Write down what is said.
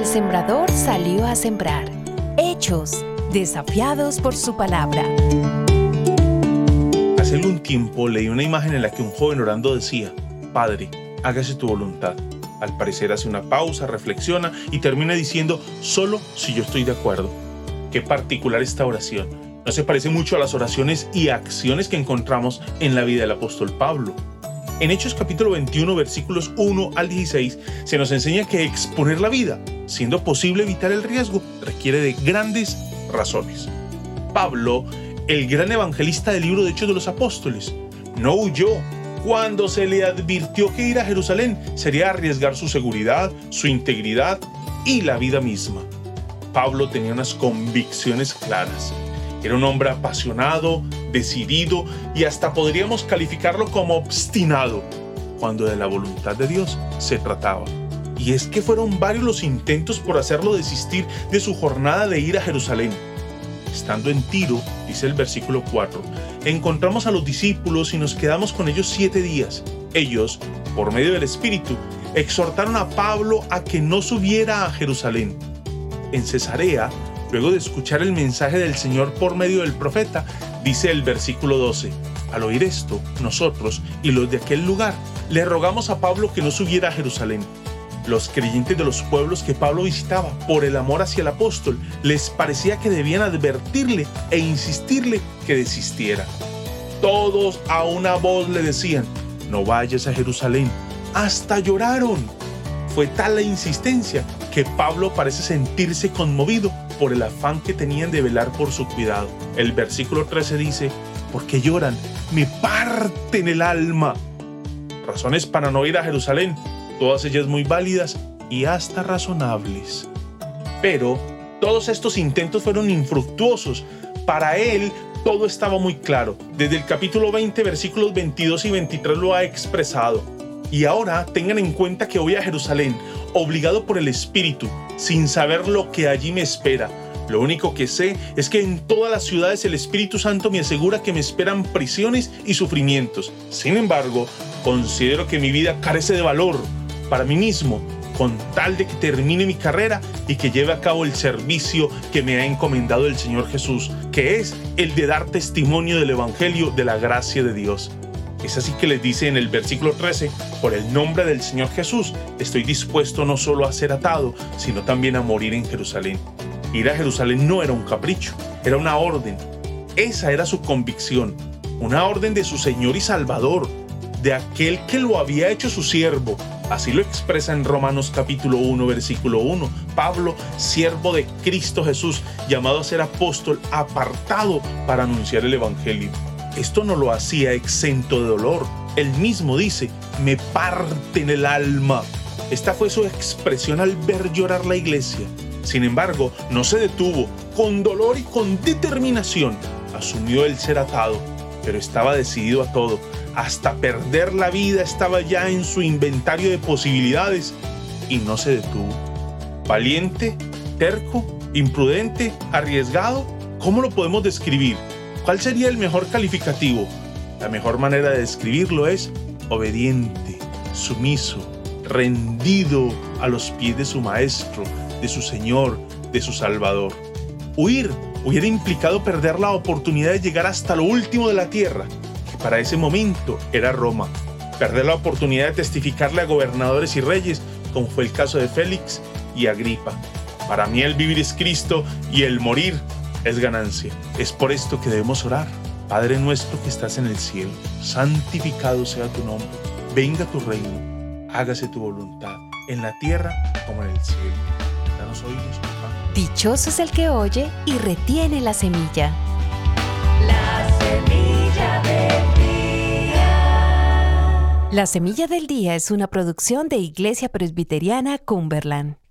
sembrador salió a sembrar. Hechos, desafiados por su palabra. Hace algún tiempo leí una imagen en la que un joven orando decía, Padre, hágase tu voluntad. Al parecer hace una pausa, reflexiona y termina diciendo, solo si yo estoy de acuerdo. Qué particular esta oración. No se parece mucho a las oraciones y acciones que encontramos en la vida del apóstol Pablo. En Hechos capítulo 21 versículos 1 al 16 se nos enseña que exponer la vida, siendo posible evitar el riesgo, requiere de grandes razones. Pablo, el gran evangelista del libro de Hechos de los Apóstoles, no huyó cuando se le advirtió que ir a Jerusalén sería arriesgar su seguridad, su integridad y la vida misma. Pablo tenía unas convicciones claras. Era un hombre apasionado, decidido y hasta podríamos calificarlo como obstinado cuando de la voluntad de Dios se trataba. Y es que fueron varios los intentos por hacerlo desistir de su jornada de ir a Jerusalén. Estando en Tiro, dice el versículo 4, encontramos a los discípulos y nos quedamos con ellos siete días. Ellos, por medio del Espíritu, exhortaron a Pablo a que no subiera a Jerusalén. En Cesarea, luego de escuchar el mensaje del Señor por medio del profeta, dice el versículo 12, al oír esto, nosotros y los de aquel lugar le rogamos a Pablo que no subiera a Jerusalén. Los creyentes de los pueblos que Pablo visitaba, por el amor hacia el apóstol, les parecía que debían advertirle e insistirle que desistiera. Todos a una voz le decían, no vayas a Jerusalén. Hasta lloraron. Fue tal la insistencia que Pablo parece sentirse conmovido por el afán que tenían de velar por su cuidado. El versículo 13 dice, porque lloran, me parten el alma. Razones para no ir a Jerusalén todas ellas muy válidas y hasta razonables. Pero todos estos intentos fueron infructuosos. Para él todo estaba muy claro. Desde el capítulo 20, versículos 22 y 23 lo ha expresado. Y ahora tengan en cuenta que voy a Jerusalén, obligado por el Espíritu, sin saber lo que allí me espera. Lo único que sé es que en todas las ciudades el Espíritu Santo me asegura que me esperan prisiones y sufrimientos. Sin embargo, considero que mi vida carece de valor para mí mismo, con tal de que termine mi carrera y que lleve a cabo el servicio que me ha encomendado el Señor Jesús, que es el de dar testimonio del Evangelio de la gracia de Dios. Es así que les dice en el versículo 13, por el nombre del Señor Jesús, estoy dispuesto no solo a ser atado, sino también a morir en Jerusalén. Ir a Jerusalén no era un capricho, era una orden. Esa era su convicción, una orden de su Señor y Salvador, de aquel que lo había hecho su siervo, Así lo expresa en Romanos capítulo 1, versículo 1. Pablo, siervo de Cristo Jesús, llamado a ser apóstol, apartado para anunciar el Evangelio. Esto no lo hacía exento de dolor. Él mismo dice, me parte en el alma. Esta fue su expresión al ver llorar la iglesia. Sin embargo, no se detuvo. Con dolor y con determinación, asumió el ser atado, pero estaba decidido a todo hasta perder la vida estaba ya en su inventario de posibilidades y no se detuvo. Valiente, terco, imprudente, arriesgado, ¿cómo lo podemos describir? ¿Cuál sería el mejor calificativo? La mejor manera de describirlo es obediente, sumiso, rendido a los pies de su maestro, de su Señor, de su Salvador. Huir hubiera implicado perder la oportunidad de llegar hasta lo último de la tierra, para ese momento era Roma. Perder la oportunidad de testificarle a gobernadores y reyes, como fue el caso de Félix y Agripa. Para mí el vivir es Cristo y el morir es ganancia. Es por esto que debemos orar. Padre nuestro que estás en el cielo, santificado sea tu nombre. Venga tu reino. Hágase tu voluntad en la tierra como en el cielo. Danos hoy papá. Dichoso es el que oye y retiene la semilla. La semilla de la Semilla del Día es una producción de Iglesia Presbiteriana Cumberland.